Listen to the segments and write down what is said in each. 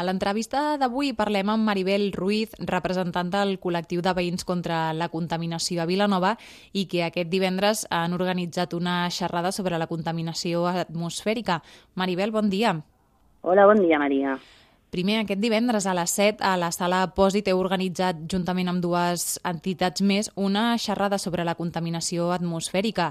A l'entrevista d'avui parlem amb Maribel Ruiz, representant del col·lectiu de veïns contra la contaminació a Vilanova i que aquest divendres han organitzat una xerrada sobre la contaminació atmosfèrica. Maribel, bon dia. Hola, bon dia, Maria. Primer, aquest divendres a les 7 a la sala Pòsit heu organitzat, juntament amb dues entitats més, una xerrada sobre la contaminació atmosfèrica.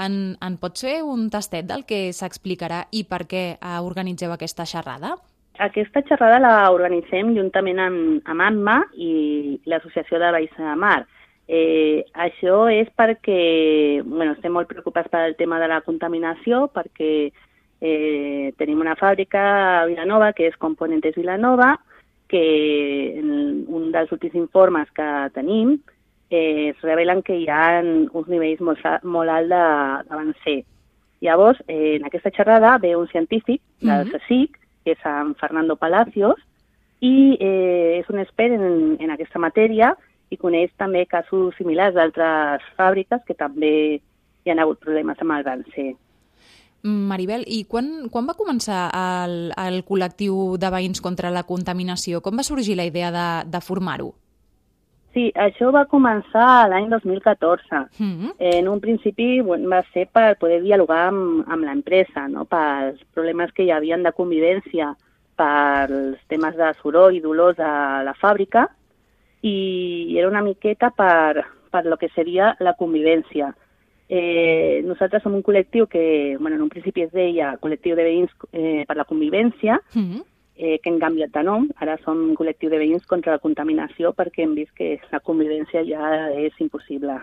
En, en pots fer un tastet del que s'explicarà i per què organitzeu aquesta xerrada? Aquesta xerrada la organitzem juntament amb, amb AMMA i l'Associació de Baix de Mar. Eh, això és perquè bueno, estem molt preocupats pel tema de la contaminació, perquè Eh, tenim una fàbrica a Vilanova, que és Componentes Vilanova, que en un dels últims informes que tenim eh, es revelen que hi ha uns nivells molt, molt alts d'avancer. Llavors, eh, en aquesta xerrada ve un científic del mm -hmm. CSIC, que és en Fernando Palacios, i eh, és un expert en, en aquesta matèria i coneix també casos similars d'altres fàbriques que també hi han hagut problemes amb el vancer. Maribel, i quan, quan va començar el, el col·lectiu de veïns contra la contaminació? Com va sorgir la idea de, de formar-ho? Sí, això va començar l'any 2014. Mm -hmm. En un principi bueno, va ser per poder dialogar amb, amb l'empresa, no? pels problemes que hi havia de convivència, pels temes de soroll i dolors a la fàbrica, i era una miqueta per, per lo que seria la convivència. Eh, nosaltres som un col·lectiu que, bueno, en un principi es deia Col·lectiu de Veïns eh, per la Convivència, mm -hmm. Eh, que hem canviat de nom. Ara som un col·lectiu de veïns contra la contaminació perquè hem vist que la convivència ja és impossible.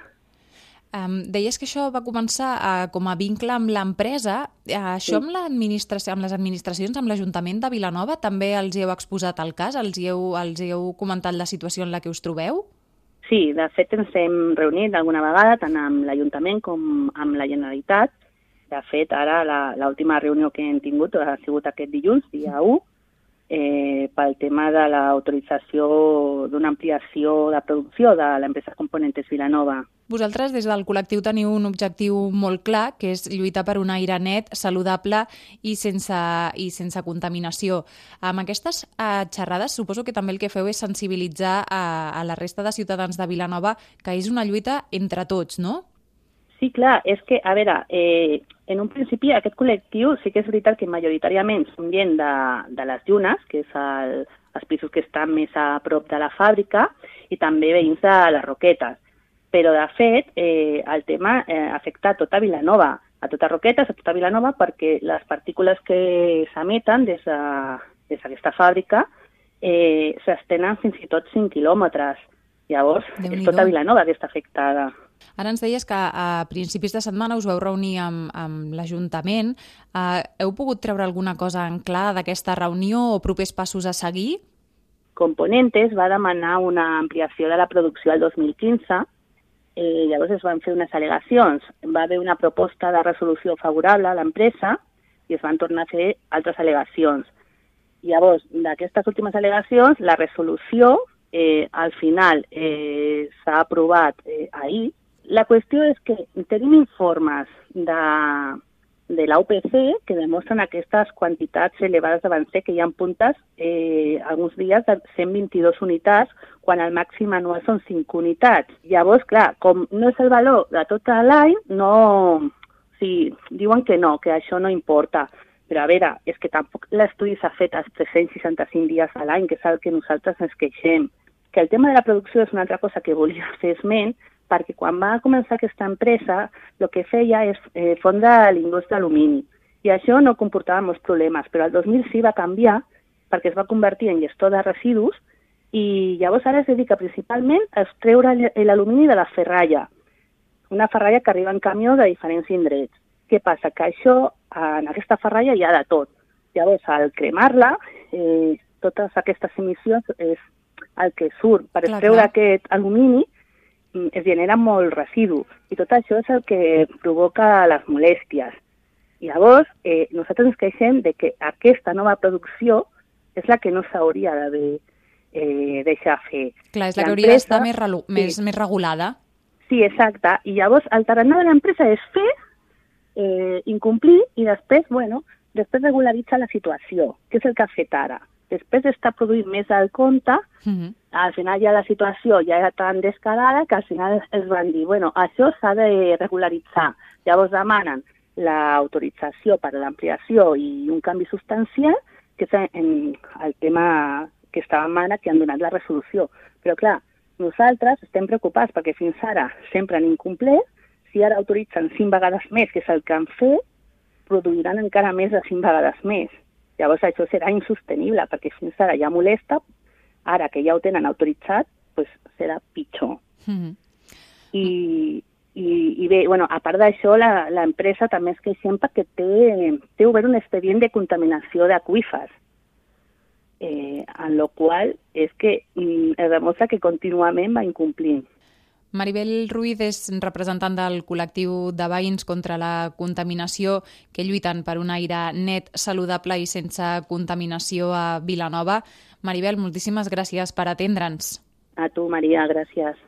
Um, deies que això va començar uh, com a vincle amb l'empresa. Uh, això sí. amb, amb les administracions, amb l'Ajuntament de Vilanova, també els heu exposat el cas? Els heu, els heu comentat la situació en la que us trobeu? Sí, de fet ens hem reunit alguna vegada tant amb l'Ajuntament com amb la Generalitat. De fet, ara l'última reunió que hem tingut ha sigut aquest dilluns, dia 1, eh, pel tema de l'autorització d'una ampliació de producció de l'empresa Componentes Vilanova. Vosaltres, des del col·lectiu, teniu un objectiu molt clar, que és lluitar per un aire net, saludable i sense, i sense contaminació. Amb aquestes eh, xerrades, suposo que també el que feu és sensibilitzar a, a la resta de ciutadans de Vilanova que és una lluita entre tots, no? Sí, clar, és que, a veure, eh, en un principi aquest col·lectiu sí que és veritat que majoritàriament són gent de, de les llunes, que és el, els pisos que estan més a prop de la fàbrica, i també veïns de les Roquetes però de fet eh, el tema eh, afecta a tota Vilanova, a tota Roquetes, a tota Vilanova, perquè les partícules que s'emeten des d'aquesta de, fàbrica eh, s'estenen fins i tot 5 quilòmetres. Llavors, és tota Vilanova que està afectada. Ara ens deies que a principis de setmana us vau reunir amb, amb l'Ajuntament. Uh, heu pogut treure alguna cosa en clar d'aquesta reunió o propers passos a seguir? Componentes va demanar una ampliació de la producció al 2015 eh, llavors es van fer unes al·legacions. Va haver una proposta de resolució favorable a l'empresa i es van tornar a fer altres al·legacions. Llavors, d'aquestes últimes al·legacions, la resolució eh, al final eh, s'ha aprovat eh, ahir. La qüestió és que tenim informes de, de la UPC que demostren aquestes quantitats elevades d'avancer que hi ha puntes eh, alguns dies de 122 unitats quan el màxim anual són 5 unitats. Llavors, clar, com no és el valor de tot l'any, no... Sí, diuen que no, que això no importa. Però a veure, és que tampoc l'estudi s'ha fet als 365 dies a l'any, que és el que nosaltres ens queixem. Que el tema de la producció és una altra cosa que volia fer esment, perquè quan va començar aquesta empresa el que feia és eh, fondre l'indústria d'alumini i això no comportava molts problemes, però el 2006 va canviar perquè es va convertir en gestor de residus i llavors ara es dedica principalment a treure l'alumini de la ferralla, una ferralla que arriba en camió de diferents indrets. Què passa? Que això, en aquesta ferralla hi ha de tot. Llavors, al cremar-la, eh, totes aquestes emissions és el que surt per clar, extreure clar. aquest alumini es genera molt residu i tot això és el que provoca les molèsties. Llavors, eh, nosaltres ens queixem de que aquesta nova producció és la que no s'hauria d'haver eh, deixar fer. Clar, és la que hauria d'estar més, sí. més, més regulada. Sí, exacte. I llavors el tarannà de l'empresa és fer, eh, incomplir i després, bueno, després regularitza la situació, que és el que ha fet ara. després d'estar produint més del compte, Mm -hmm. Al final ja la situació ja era tan descarada que al final es van dir, bueno, això s'ha de regularitzar. Llavors demanen l'autorització per a l'ampliació i un canvi substancial, que és en el tema que estava en mana que han donat la resolució. Però clar, nosaltres estem preocupats perquè fins ara sempre han incomplert, si ara autoritzen cinc vegades més, que és el que han fet, produiran encara més de cinc vegades més. Llavors això serà insostenible, perquè fins ara ja molesta, ara que ja ho tenen autoritzat, pues, serà pitjor. Mm -hmm. I, i, i bé, bueno, a part d'això, l'empresa també es queixem perquè té, té obert un expedient de contaminació d'aquífers, eh, en lo qual és que mm, es demostra que contínuament va incomplint. Maribel Ruiz és representant del col·lectiu de veïns contra la contaminació que lluiten per un aire net, saludable i sense contaminació a Vilanova. Maribel, moltíssimes gràcies per atendre'ns. A tu, Maria, gràcies.